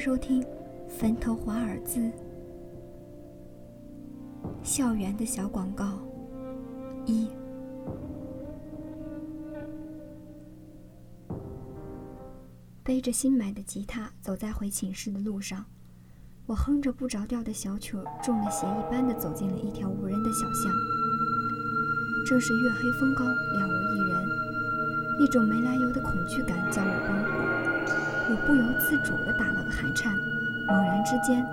收听《坟头华尔兹》校园的小广告一。背着新买的吉他走在回寝室的路上，我哼着不着调的小曲，中了邪一般的走进了一条无人的小巷。正是月黑风高，了无一人，一种没来由的恐惧感将我包裹，我不由自主地打了个寒颤。猛然之间，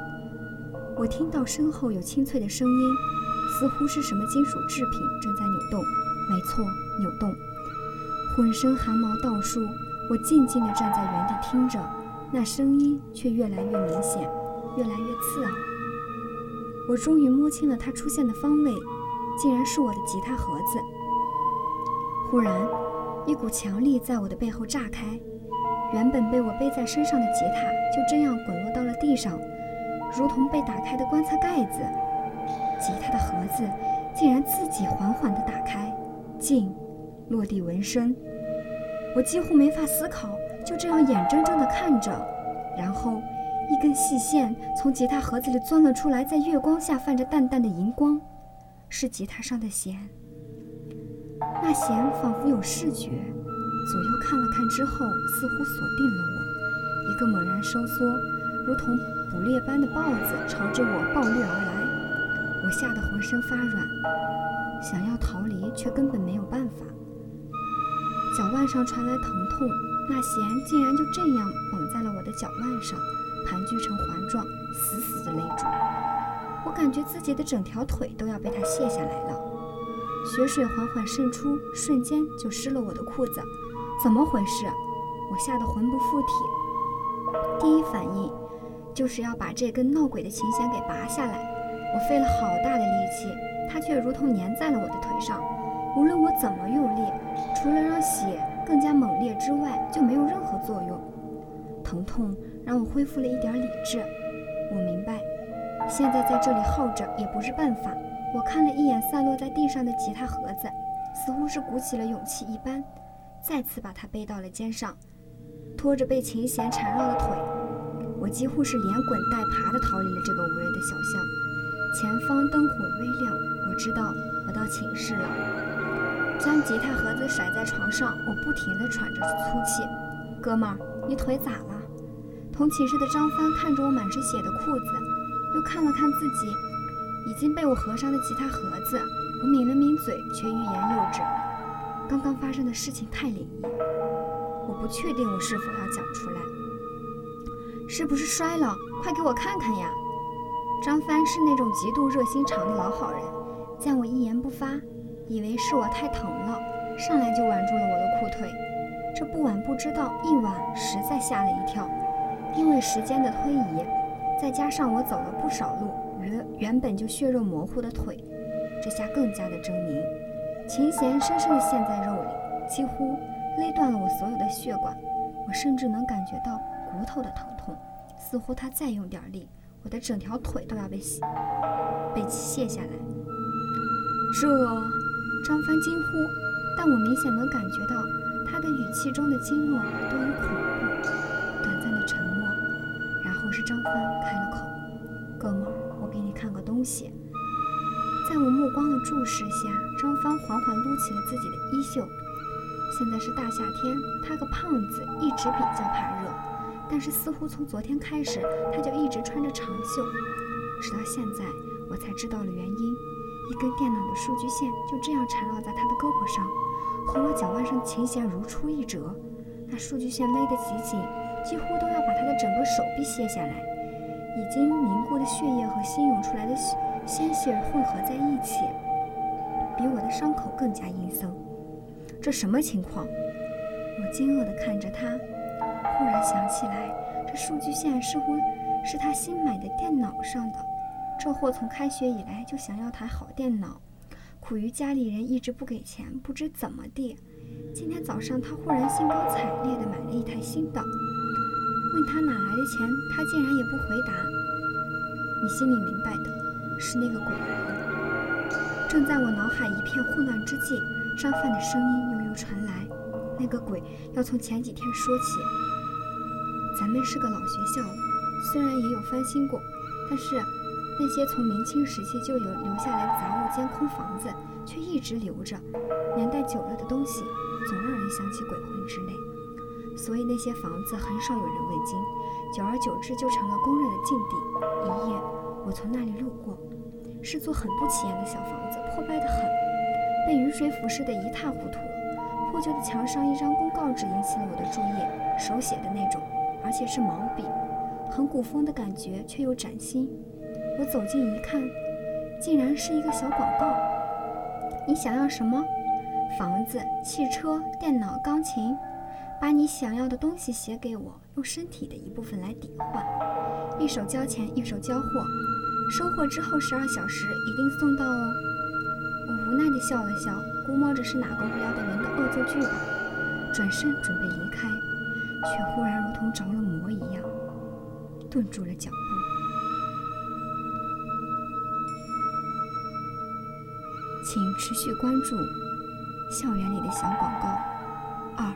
我听到身后有清脆的声音，似乎是什么金属制品正在扭动。没错，扭动。浑身汗毛倒竖。我静静地站在原地听着，那声音却越来越明显，越来越刺耳。我终于摸清了它出现的方位，竟然是我的吉他盒子。忽然，一股强力在我的背后炸开，原本被我背在身上的吉他就这样滚落到了地上，如同被打开的棺材盖子。吉他的盒子竟然自己缓缓地打开，静，落地闻声。我几乎没法思考，就这样眼睁睁地看着，然后一根细线从吉他盒子里钻了出来，在月光下泛着淡淡的银光，是吉他上的弦。那弦仿佛有视觉，左右看了看之后，似乎锁定了我。一个猛然收缩，如同捕猎般的豹子朝着我暴掠而来，我吓得浑身发软，想要逃离，却根本没有办法。脚腕上传来疼痛，那弦竟然就这样绑在了我的脚腕上，盘踞成环状，死死地勒住。我感觉自己的整条腿都要被它卸下来了。血水缓缓渗出，瞬间就湿了我的裤子。怎么回事？我吓得魂不附体。第一反应就是要把这根闹鬼的琴弦给拔下来。我费了好大的力气，它却如同粘在了我的腿上。无论我怎么用力，除了让血更加猛烈之外，就没有任何作用。疼痛让我恢复了一点理智。我明白，现在在这里耗着也不是办法。我看了一眼散落在地上的吉他盒子，似乎是鼓起了勇气一般，再次把他背到了肩上，拖着被琴弦缠绕的腿，我几乎是连滚带爬地逃离了这个无人的小巷。前方灯火微亮，我知道我到寝室了。将吉他盒子甩在床上，我不停地喘着粗气。哥们儿，你腿咋了？同寝室的张帆看着我满是血的裤子，又看了看自己已经被我合上的吉他盒子，我抿了抿嘴，却欲言又止。刚刚发生的事情太灵异，我不确定我是否要讲出来。是不是摔了？快给我看看呀！张帆是那种极度热心肠的老好人，见我一言不发。以为是我太疼了，上来就挽住了我的裤腿。这不挽不知道，一挽实在吓了一跳。因为时间的推移，再加上我走了不少路，原原本就血肉模糊的腿，这下更加的狰狞。琴弦深深地陷在肉里，几乎勒断了我所有的血管。我甚至能感觉到骨头的疼痛，似乎他再用点力，我的整条腿都要被卸被卸下来。这。张帆惊呼，但我明显能感觉到他的语气中的惊愕多于恐怖。短暂的沉默，然后是张帆开了口：“哥们，我给你看个东西。”在我目光的注视下，张帆缓缓撸起了自己的衣袖。现在是大夏天，他个胖子一直比较怕热，但是似乎从昨天开始，他就一直穿着长袖。直到现在，我才知道了原因。一根电脑的数据线就这样缠绕在他的胳膊上，和我脚腕上琴弦如出一辙。那数据线勒得极紧，几乎都要把他的整个手臂卸下来。已经凝固的血液和新涌出来的血鲜血混合在一起，比我的伤口更加阴森。这什么情况？我惊愕地看着他，忽然想起来，这数据线似乎是他新买的电脑上的。这货从开学以来就想要台好电脑，苦于家里人一直不给钱，不知怎么地。今天早上他忽然兴高采烈地买了一台新的，问他哪来的钱，他竟然也不回答。你心里明白的，是那个鬼来了。正在我脑海一片混乱之际，商贩的声音悠悠传来：“那个鬼要从前几天说起，咱咱们是个老学校了，虽然也有翻新过，但是那些从明清时期就有留下来的杂物间、空房子，却一直留着。年代久了的东西，总让人想起鬼魂之类。所以那些房子很少有人问津，久而久之就成了公认的禁地。一夜，我从那里路过，是座很不起眼的小房子，破败的很，被雨水腐蚀得一塌糊涂。破旧的墙上一张公告纸引起了我的注意，手写的那种，而且是毛笔，很古风的感觉，却又崭新。我走近一看，竟然是一个小广告。你想要什么？房子、汽车、电脑、钢琴。把你想要的东西写给我，用身体的一部分来抵换，一手交钱，一手交货，收货之后十二小时一定送到哦。我无奈地笑了笑，估摸着是哪个无聊的人的恶作剧吧，转身准备离开，却忽然如同着了魔一样，顿住了脚步。请持续关注《校园里的小广告》二。